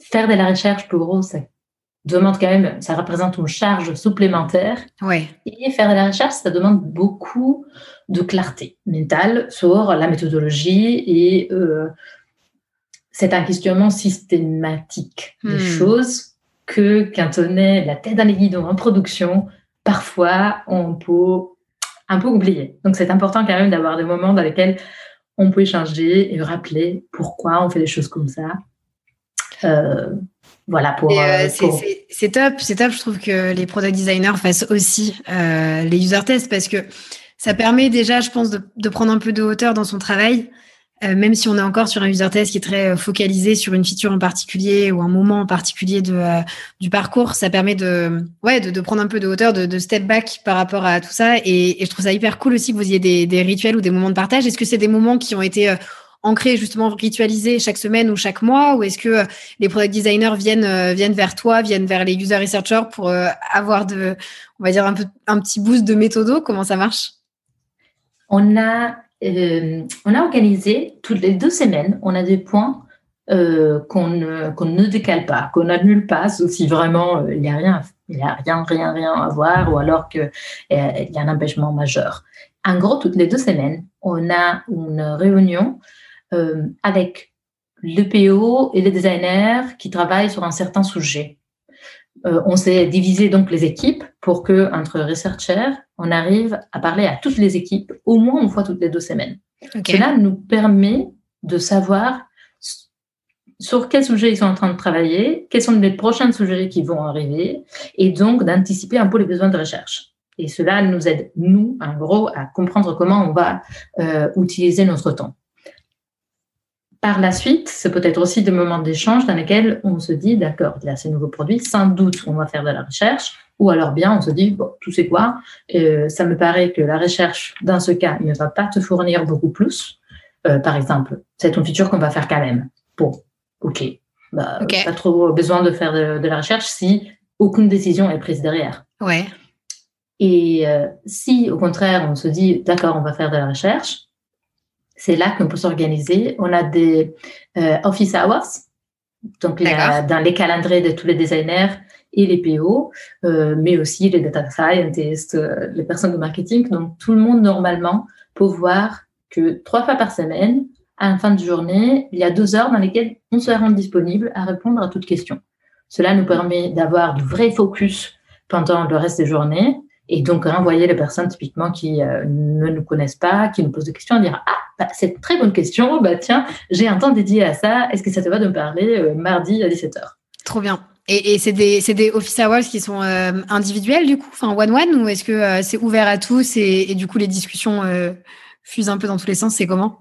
faire de la recherche pour eux, ça demande quand même, ça représente une charge supplémentaire. Et faire de la recherche, ça demande beaucoup de clarté mentale sur la méthodologie et euh, c'est un questionnement systématique des Hmm. choses que quand on est la tête dans les guidons en production, parfois on peut un peu oublier. Donc c'est important quand même d'avoir des moments dans lesquels on peut échanger et rappeler pourquoi on fait des choses comme ça. Euh, voilà pour, euh, euh, c'est- pour- top, c'est top. Je trouve que les product designers fassent aussi euh, les user tests parce que ça permet déjà, je pense, de, de prendre un peu de hauteur dans son travail, euh, même si on est encore sur un user test qui est très euh, focalisé sur une feature en particulier ou un moment en particulier de, euh, du parcours. Ça permet de, ouais, de, de prendre un peu de hauteur, de, de step back par rapport à tout ça. Et, et je trouve ça hyper cool aussi que vous ayez des, des rituels ou des moments de partage. Est-ce que c'est des moments qui ont été euh, ancrés justement ritualisés chaque semaine ou chaque mois? Ou est-ce que euh, les product designers viennent euh, viennent vers toi, viennent vers les user researchers pour avoir de on va dire un peu un petit boost de méthodo, comment ça marche? On a, euh, on a organisé toutes les deux semaines, on a des points euh, qu'on ne, décale pas, qu'on n'annule pas, sauf si vraiment euh, il n'y a rien, il a rien, rien, rien à voir, ou alors qu'il y a un empêchement majeur. En gros, toutes les deux semaines, on a une réunion euh, avec le PO et les designers qui travaillent sur un certain sujet. Euh, on s'est divisé donc les équipes pour que entre researchers, on arrive à parler à toutes les équipes au moins une fois toutes les deux semaines. Cela nous permet de savoir sur quel sujet ils sont en train de travailler, quels sont les prochains sujets qui vont arriver, et donc d'anticiper un peu les besoins de recherche. Et cela nous aide, nous, en gros, à comprendre comment on va euh, utiliser notre temps. Par la suite, c'est peut-être aussi des moments d'échange dans lesquels on se dit, d'accord, il y a ces nouveaux produits, sans doute on va faire de la recherche, ou alors bien on se dit, bon, tu sais quoi, euh, ça me paraît que la recherche, dans ce cas, ne va pas te fournir beaucoup plus. Euh, par exemple, c'est une feature qu'on va faire quand même. Bon, ok, bah, Ok. pas trop besoin de faire de, de la recherche si aucune décision est prise derrière. Ouais. Et euh, si, au contraire, on se dit, d'accord, on va faire de la recherche, c'est là qu'on peut s'organiser. On a des euh, office hours, donc il y a D'accord. dans les calendriers de tous les designers et les PO, euh, mais aussi les data scientists, euh, les personnes de marketing. Donc tout le monde, normalement, peut voir que trois fois par semaine, à la fin de journée, il y a deux heures dans lesquelles on se rend disponible à répondre à toutes questions. Cela nous permet d'avoir du vrai focus pendant le reste des journées et donc renvoyer les personnes typiquement qui euh, ne nous connaissent pas, qui nous posent des questions, dire ah bah, c'est une très bonne question, bah tiens j'ai un temps dédié à ça, est-ce que ça te va de me parler euh, mardi à 17h Trop bien. Et, et c'est des, des office hours qui sont euh, individuels du coup, enfin one-one, ou est-ce que c'est ouvert à tous et, et du coup les discussions fusent un peu dans tous les sens C'est comment?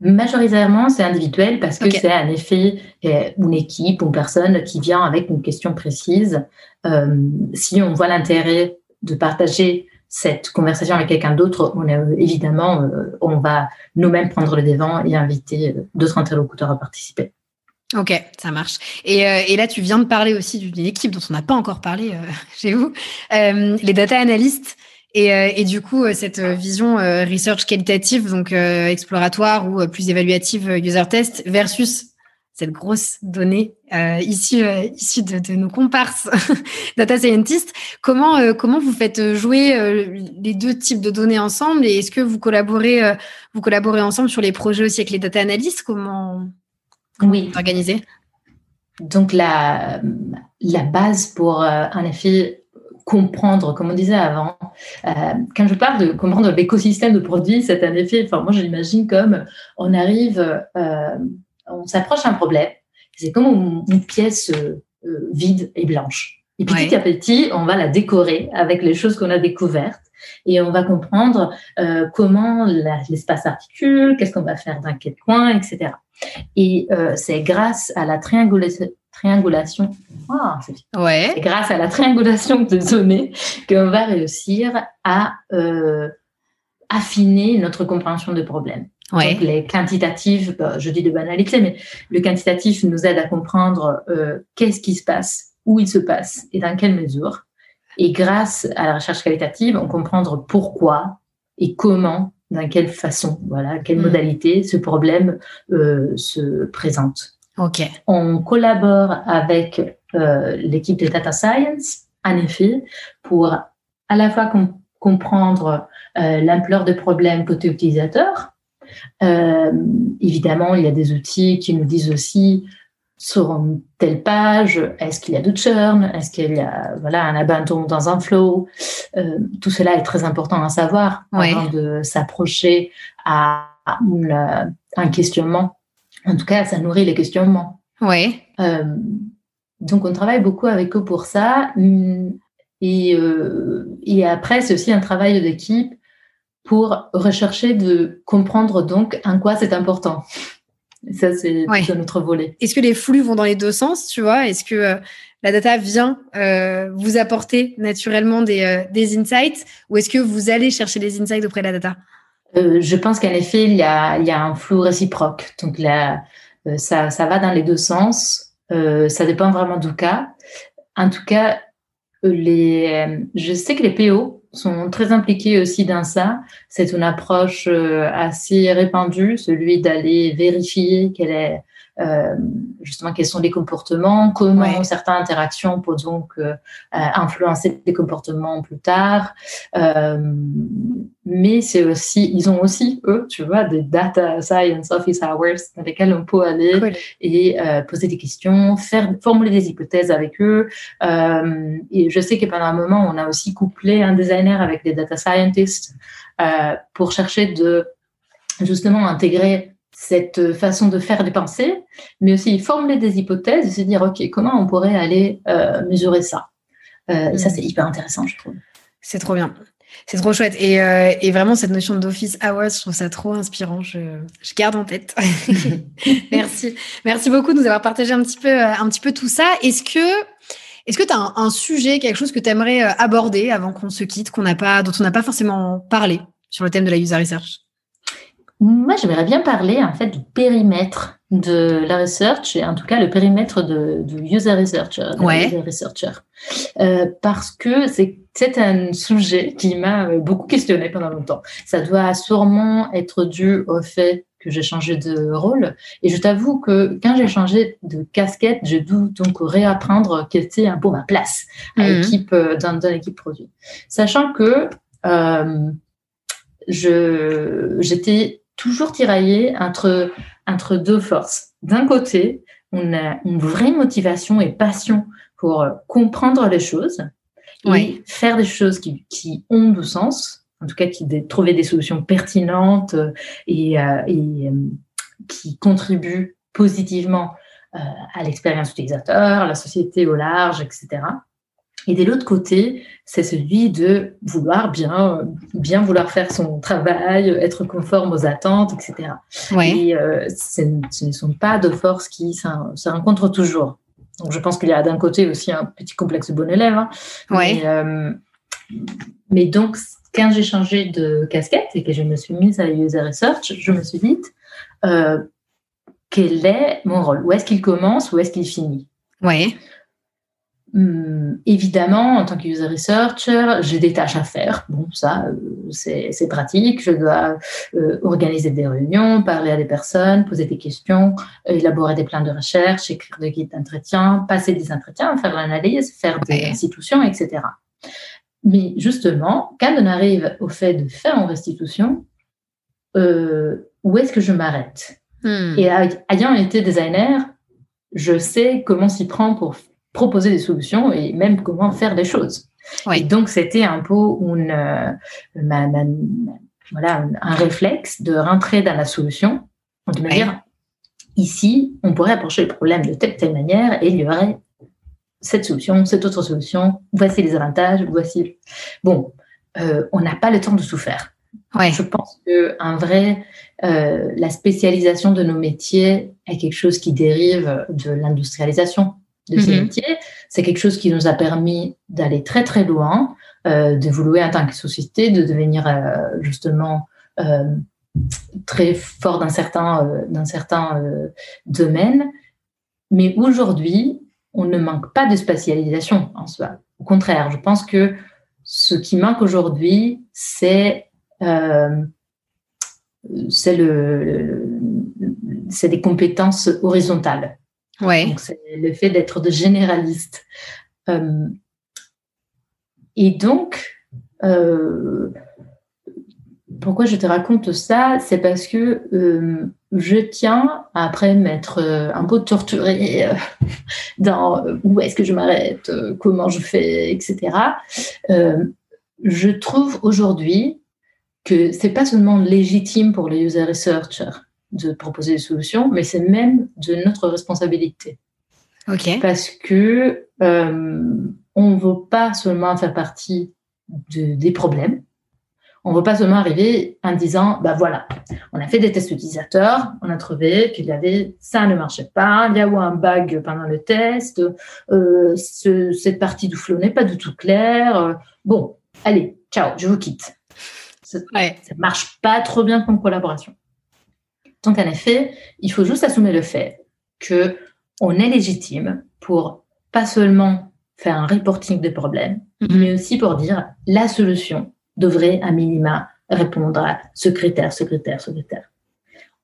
Majoritairement, c'est individuel parce que c'est en effet une équipe, une personne qui vient avec une question précise. Si on voit l'intérêt de partager cette conversation avec quelqu'un d'autre, on évidemment, euh, on va nous-mêmes prendre le devant et inviter euh, d'autres interlocuteurs à participer. Ok, ça marche. Et, euh, et là, tu viens de parler aussi d'une équipe dont on n'a pas encore parlé chez vous, les data analysts. Et, du coup, cette vision research qualitative, donc exploratoire ou plus évaluative user test versus cette grosse donnée euh, issue, euh, de, nos comparses data scientists. Comment, euh, comment vous faites jouer les deux types de données ensemble et est-ce que vous collaborez, vous collaborez ensemble sur les projets aussi avec les data analystes Comment, oui. vous organisez? Donc, la, la base pour, en effet, comprendre, comme on disait avant, quand je parle de comprendre l'écosystème de produits, c'est un effet, enfin, moi, je l'imagine comme on arrive on s'approche d'un problème. C'est comme une, pièce euh, euh, vide et blanche. Et petit à petit, on va la décorer avec les choses qu'on a découvertes et on va comprendre euh, comment l'espace articule, qu'est-ce qu'on va faire dans quel coin, etc. Et c'est grâce à la triangulation, triangulation ah, ouais. grâce à la triangulation de données qu'on va réussir à affiner notre compréhension de problèmes. Donc, les quantitatifs, bah, je dis de banalité, mais le quantitatif nous aide à comprendre euh, qu'est-ce qui se passe, où il se passe et dans quelle mesure. Et grâce à la recherche qualitative, on comprendre pourquoi et comment, dans quelle façon, voilà, quelle mm. modalité ce problème euh, se présente. Ok. On collabore avec euh, l'équipe de data science, en effet, pour à la fois comprendre l'ampleur de problème côté utilisateur, euh, évidemment, il y a des outils qui nous disent aussi sur une telle page, est-ce qu'il y a de churn, est-ce qu'il y a voilà un abandon dans un flow? Euh, tout cela est très important à savoir avant de s'approcher à un questionnement. En tout cas, ça nourrit les questionnements. Oui. Euh, donc, on travaille beaucoup avec eux pour ça. Et, et après, c'est aussi un travail d'équipe pour rechercher de comprendre donc en quoi c'est important. ça, c'est notre volet. Est-ce que les flux vont dans les deux sens, tu vois? Est-ce que euh, la data vient euh, vous apporter naturellement des, euh, des insights ou est-ce que vous allez chercher des insights auprès de la data? Je pense qu'en effet, il y, a, il y a un flux réciproque. Donc là, ça, ça va dans les deux sens. ça dépend vraiment du cas. En tout cas, les, je sais que les PO sont très impliqués aussi dans ça. C'est une approche euh, assez répandue, celui d'aller vérifier quelle est justement quels sont les comportements, comment certaines interactions peuvent donc euh, influencer les comportements plus tard. mais c'est aussi, ils ont aussi eux, tu vois, des data science office hours dans lesquels on peut aller et poser des questions, faire formuler des hypothèses avec eux. et je sais que pendant un moment, on a aussi couplé un designer avec des data scientists pour chercher de justement intégrer cette façon de faire des pensées, mais aussi formuler des hypothèses et se dire, OK, comment on pourrait aller euh, mesurer ça? Euh, Et ça, mm. c'est hyper intéressant, je trouve. C'est trop bien. C'est trop chouette. Et, euh, et, vraiment, cette notion d'office hours, je trouve ça trop inspirant. Je, je garde en tête. Merci. Merci beaucoup de nous avoir partagé un petit peu, un petit peu tout ça. Est-ce que est-ce que tu as un, un, sujet, quelque chose que tu aimerais aborder avant qu'on se quitte, qu'on n'a pas, dont on n'a pas forcément parlé sur le thème de la user research? Moi, j'aimerais bien parler en fait du périmètre de la research et en tout cas le périmètre de, user researcher, researcher. Euh, parce que c'est c'est un sujet qui m'a euh, beaucoup questionné pendant longtemps. Ça doit sûrement être dû au fait que j'ai changé de rôle. Et je t'avoue que quand j'ai changé de casquette, j'ai dû donc réapprendre quelle était un peu ma place à mhm. l'équipe, euh, dans, dans l'équipe produit. Sachant que euh, je, j'étais toujours tiraillé entre, entre deux forces. D'un côté, on a une vraie motivation et passion pour comprendre les choses et faire des choses qui, qui, ont du sens, en tout cas qui trouver des solutions pertinentes et, euh, et euh, qui contribuent positivement euh, à l'expérience utilisateur, à la société au large, etc. Et de l'autre côté, c'est celui de vouloir bien, bien vouloir faire son travail, être conforme aux attentes, etc. Et euh, ce ne sont pas de forces qui se rencontrent toujours. Donc, je pense qu'il y a d'un côté aussi un petit complexe bon élève. Hein. Mais, euh, mais, donc, quand j'ai changé de casquette et que je me suis mise à user research, je me suis dit, euh, quel est mon rôle? Où est-ce qu'il commence? Où est-ce qu'il finit? Oui Hum, évidemment, en tant que user researcher, j'ai des tâches à faire. Bon, ça, euh, c'est pratique. Je dois euh, organiser des réunions, parler à des personnes, poser des questions, élaborer des plans de recherche, écrire des guides d'entretien, passer des entretiens, faire l'analyse, faire des institutions, etc. Mais justement, quand on arrive au fait de faire en restitution, euh, où est-ce que je m'arrête? Hmm. Et ayant été designer, je sais comment s'y prendre pour proposer des solutions et même comment faire des choses. Et donc, c'était un peu une, euh, voilà, un réflexe de rentrer dans la solution, de me dire, ici, on pourrait approcher le problème de telle telle manière et il y aurait cette solution, cette autre solution, voici les avantages, voici. Bon, euh, on n'a pas le temps de tout faire. Je pense que un vrai, euh, la spécialisation de nos métiers est quelque chose qui dérive de l'industrialisation de ces mhm. métiers. C'est quelque chose qui nous a permis d'aller très très loin, euh, d'évoluer en tant que société, de devenir euh, justement euh, très fort dans certains, dans certains domaines. Mais aujourd'hui, on ne manque pas de spécialisation en soi. Au contraire, je pense que ce qui manque aujourd'hui, c'est c'est le, c'est des compétences horizontales. Ouais. c'est le fait d'être de généraliste. Euh, et donc, euh, pourquoi je te raconte ça? C'est parce que euh, je tiens, après m'être un peu torturée dans où est-ce que je m'arrête, comment je fais, etc. je trouve aujourd'hui que c'est pas seulement légitime pour les user researchers de proposer des solutions, mais c'est même de notre responsabilité. Ok. Parce que euh, on ne veut pas seulement faire partie de, des problèmes. On ne veut pas seulement arriver en disant, bah voilà, on a fait des tests utilisateurs, on a trouvé qu'il y avait ça ne marchait pas, il y a eu un bug pendant le test, euh, cette partie du flow n'est pas du tout claire. bon, allez, ciao, je vous quitte. Ça ne marche pas trop bien comme collaboration. Donc, en effet, il faut juste assumer le fait que on est légitime pour pas seulement faire un reporting des problèmes, mhm. mais aussi pour dire la solution devrait à minima répondre à ce critère, ce critère, ce critère.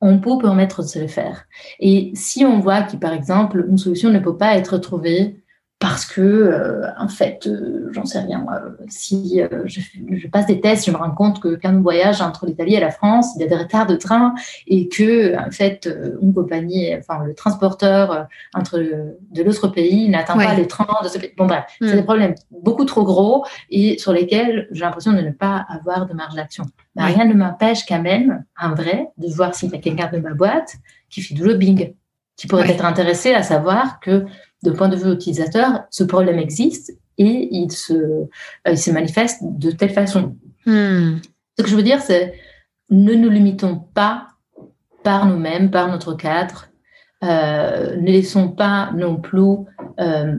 On peut permettre de se le faire. Et si on voit que, par exemple, une solution ne peut pas être trouvée parce que, euh, en fait, euh, j'en sais rien. si euh, je, passe des tests, je me rends compte que quand on voyage entre l'Italie et la France, il y a des retards de train et que, en fait, une compagnie, enfin, le transporteur entre de l'autre pays n'atteint pas les trains de ce pays. Bon, bref, c'est des hmm. problèmes beaucoup trop gros et sur lesquels j'ai l'impression de ne pas avoir de marge d'action. Mais rien ne m'empêche quand même, en vrai, de voir s'il y a quelqu'un de ma boîte qui fait du lobbying, qui pourrait être intéressé à savoir que de point de vue utilisateur, ce problème existe et il se, euh, il se manifeste de telle façon. Hmm. Ce que je veux dire, c'est ne nous limitons pas par nous-mêmes, par notre cadre. Euh, ne laissons pas non plus euh,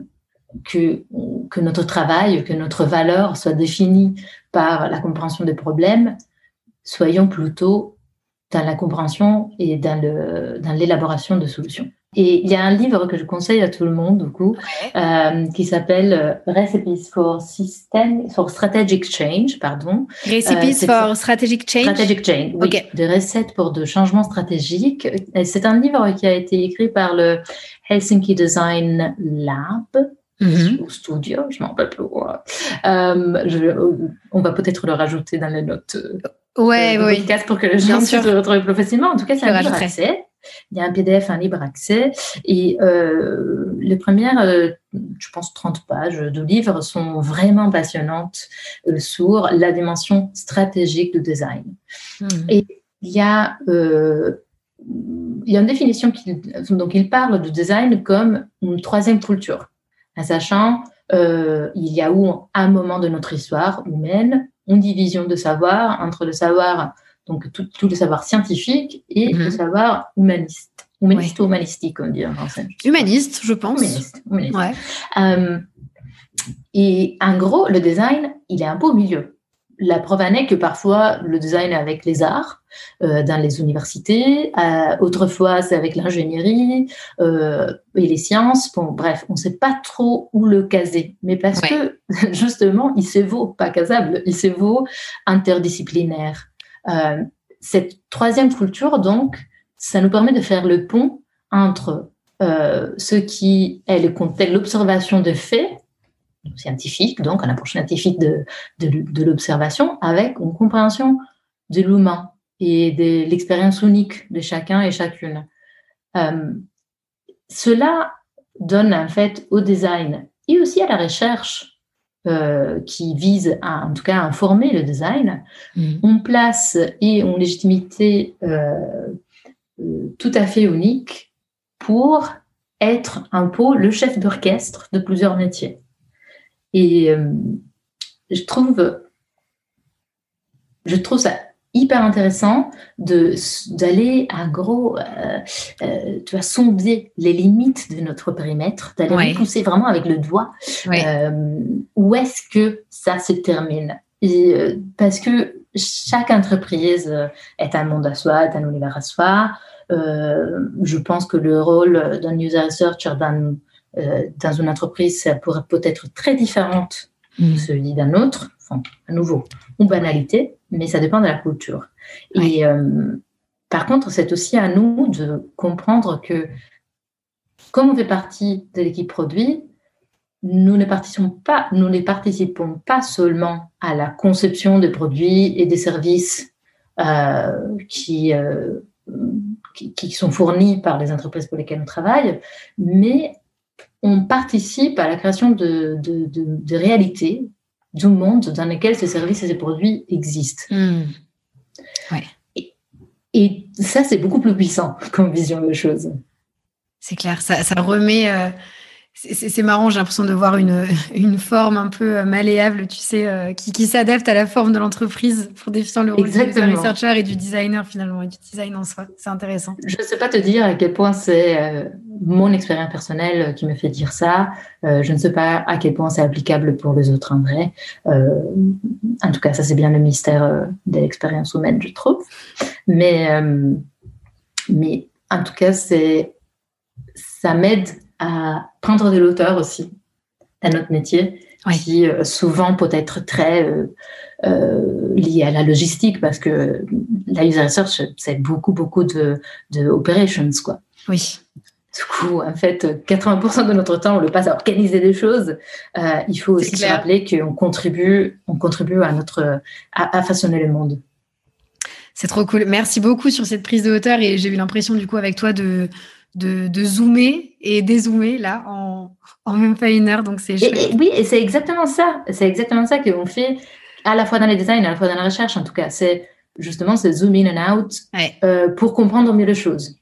que, que notre travail, que notre valeur soit définie par la compréhension des problèmes. Soyons plutôt dans la compréhension et dans l'élaboration dans de solutions. Et il y a un livre que je conseille à tout le monde, du coup, euh, qui s'appelle euh, Recipes for System, for Strategic Change, pardon. Recipes euh, for Strategic Change? Strategic Change, oui. Des recettes pour de changements stratégiques. C'est un livre qui a été écrit par le Helsinki Design Lab. Mm-hmm. Ou studio, je m'en rappelle plus. Euh, je, on va peut-être le rajouter dans les notes. Ouais, euh, oui. pour que les gens puissent le retrouver plus facilement. En tout cas, c'est un livre accès. Il y a un PDF, un libre accès. Et euh, les premières, euh, je pense, 30 pages de livre sont vraiment passionnantes euh, sur la dimension stratégique du design. Hmm. Et il y a, il y a une définition qui, donc il parle du design comme une troisième culture, en sachant il y a où un moment de notre histoire humaine une division de savoir entre le savoir donc tout, le savoir scientifique et le mhm. savoir humaniste. Humaniste ou humanistique, on dit en français. Humaniste, je pense. Humaniste. Euh, et en gros, le design, il est un peu au milieu. la preuve en est que parfois le design est avec les arts euh, dans les universités, euh, autrefois c'est avec l'ingénierie et les sciences. Bon, bref, on ne sait pas trop où le caser, mais parce que justement, il se vaut pas casable, il se vaut interdisciplinaire. Cette troisième culture, donc, ça nous permet de faire le pont entre ce qui est l'observation de faits scientifique, donc un approche scientifique de, de, l'observation, avec une compréhension de l'humain et de l'expérience unique de chacun et chacune. Euh, cela donne en fait au design et aussi à la recherche euh, qui vise à, en tout cas, à informer le design, mm. on place et une légitimité euh, tout à fait unique pour être un peu le chef d'orchestre de plusieurs métiers. Et euh, je trouve, je trouve ça hyper intéressant de d'aller à gros euh, euh, tu vas sonder les limites de notre périmètre d'aller pousser vraiment avec le doigt où est-ce que ça se termine? Et, parce que chaque entreprise est un monde à soi est un univers à soi je pense que le rôle d'un user researcher dans euh, dans une entreprise, ça pourrait peut-être très différente de mm. celui d'un autre. Enfin, à nouveau, une banalité, mais ça dépend de la culture. Et euh, par contre, c'est aussi à nous de comprendre que comme on fait partie de l'équipe produit, nous ne participons pas, nous ne participons pas seulement à la conception des produits et des services euh, qui, qui, qui, sont fournis par les entreprises pour lesquelles on travaille, mais on participe à la création de, de, réalités du monde dans lequel ces services et ces produits existent. Hmm. Et, ça, c'est beaucoup plus puissant comme vision de choses. C'est clair, ça, remet, euh, c'est marrant, j'ai l'impression de voir une, une, forme un peu euh, malléable, tu sais, euh, qui, qui s'adapte à la forme de l'entreprise pour définir le rôle du researcher et du designer finalement, et du design en soi. C'est intéressant. Je ne sais pas te dire à quel point c'est euh, mon expérience personnelle qui me fait dire ça. je ne sais pas à quel point c'est applicable pour les autres en vrai. en tout cas, ça c'est bien le mystère de l'expérience humaine, je trouve. Mais, mais en tout cas, c'est ça m'aide à prendre de l'auteur aussi à notre métier, qui euh, souvent peut être très euh, euh, lié à la logistique, parce que la user research, c'est beaucoup, beaucoup de, de operations, quoi. Oui. Du coup, en fait, 80% de notre temps, on le passe à organiser des choses. il faut aussi se rappeler qu'on contribue, on contribue à notre, à façonner le monde. C'est trop cool. Merci beaucoup sur cette prise de hauteur et j'ai eu l'impression du coup avec toi de de, zoomer et dézoomer là en, même pas une heure. Donc c'est Oui, et c'est exactement ça. C'est exactement ça qu'on fait à la fois dans les designs, à la fois dans la recherche en tout cas. C'est justement ce zoom in and out euh, pour comprendre mieux les choses.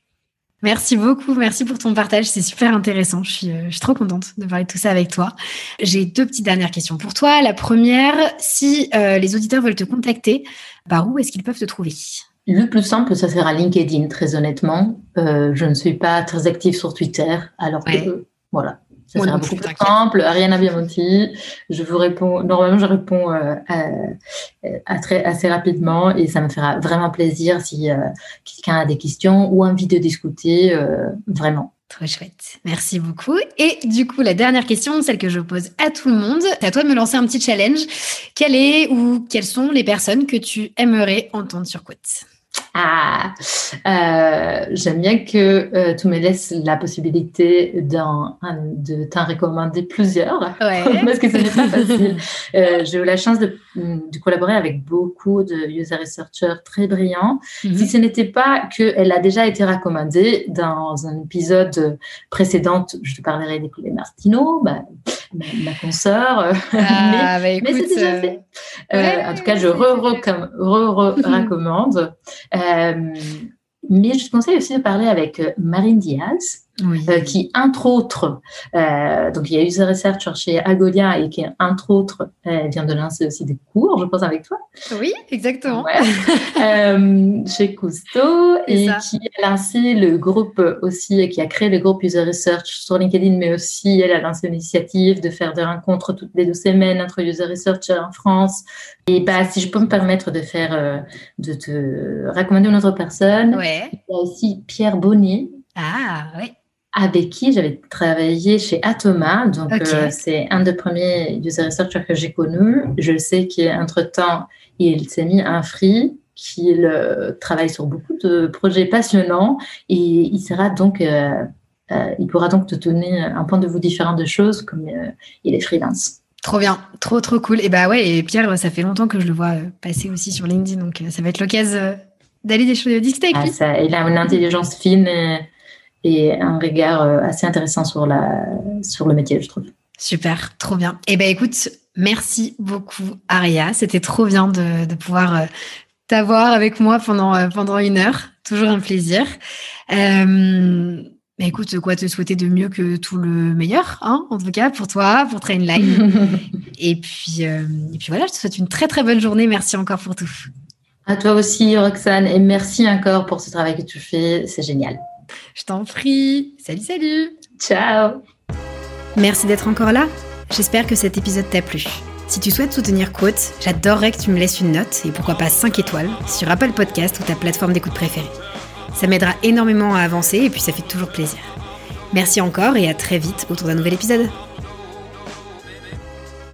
Merci beaucoup, merci pour ton partage, c'est super intéressant. Je suis, euh, je suis trop contente de parler de tout ça avec toi. J'ai deux petites dernières questions pour toi. La première, si euh, les auditeurs veulent te contacter, par où est-ce qu'ils peuvent te trouver? Le plus simple, ça sera LinkedIn, très honnêtement. Euh, je ne suis pas très active sur Twitter, alors que voilà, ça sera beaucoup plus simple. Ariane Biamonti, je vous réponds. Normalement, je réponds euh, à, très, assez rapidement et ça me fera vraiment plaisir si euh, quelqu'un a des questions ou envie de discuter. vraiment. Trop chouette. Merci beaucoup. Et du coup, la dernière question, celle que je pose à tout le monde, c'est à toi de me lancer un petit challenge. Quelle est ou quelles sont les personnes que tu aimerais entendre sur Quote? Ah, euh, j'aime bien que euh, tu me laisses la possibilité de t'en recommander plusieurs, parce que ce n'est pas facile. Euh, j'ai eu la chance de, collaborer avec beaucoup de user researchers très brillants. Mhm. Si ce n'était pas qu'elle a déjà été recommandée dans un épisode précédent, je te parlerai des Martino, bah, ma, consoeur. Ah, mais, bah, c'est déjà fait. en tout cas, je re-recommande. Euh, mais je te conseille aussi de parler avec euh, Marine Diaz, euh, qui, entre autres, euh, donc il y a User Research chez Algolia et qui, entre autres, vient de lancer aussi des cours, je pense, avec toi. Oui, exactement. chez Cousteau et qui a lancé le groupe aussi, qui a créé le groupe User Research sur LinkedIn, mais aussi elle a lancé l'initiative de faire des rencontres toutes les deux semaines entre User Research en France. Et bah, si je peux me permettre de faire, de te recommander une autre personne, ouais. il y a aussi Pierre Bonnet. Ah, oui avec qui j'avais travaillé chez Atoma. Donc, euh, c'est un des premiers user researchers que j'ai connu. Je sais qu'entre-temps, il s'est mis un free, qu'il euh, travaille sur beaucoup de projets passionnants et il sera donc, euh, il pourra donc te donner un point de vue différent de choses comme il est freelance. Trop bien, trop trop cool. Et bah ouais, et Pierre, ça fait longtemps que je le vois passer aussi sur LinkedIn, donc ça va être l'occasion d'aller discuter avec ah, lui. Ça, il a une intelligence fine. Et et un regard euh, assez intéressant sur, la, sur le métier, je trouve. Super, trop bien. Eh ben écoute, merci beaucoup Aria. C'était trop bien de, de pouvoir euh, t'avoir avec moi pendant, euh, pendant une heure. Toujours un plaisir. Euh, écoute, quoi te souhaiter de mieux que tout le meilleur, hein, en tout cas pour toi, pour Trainline. et puis, et puis voilà, je te souhaite une très très bonne journée. Merci encore pour tout. À toi aussi, Roxane, et merci encore pour ce travail que tu fais. C'est génial. Je t'en prie. Salut, salut. Ciao. Merci d'être encore là. J'espère que cet épisode t'a plu. Si tu souhaites soutenir Quote, j'adorerais que tu me laisses une note et pourquoi pas 5 étoiles sur Apple Podcast ou ta plateforme d'écoute préférée. Ça m'aidera énormément à avancer et puis ça fait toujours plaisir. Merci encore et à très vite autour d'un nouvel épisode.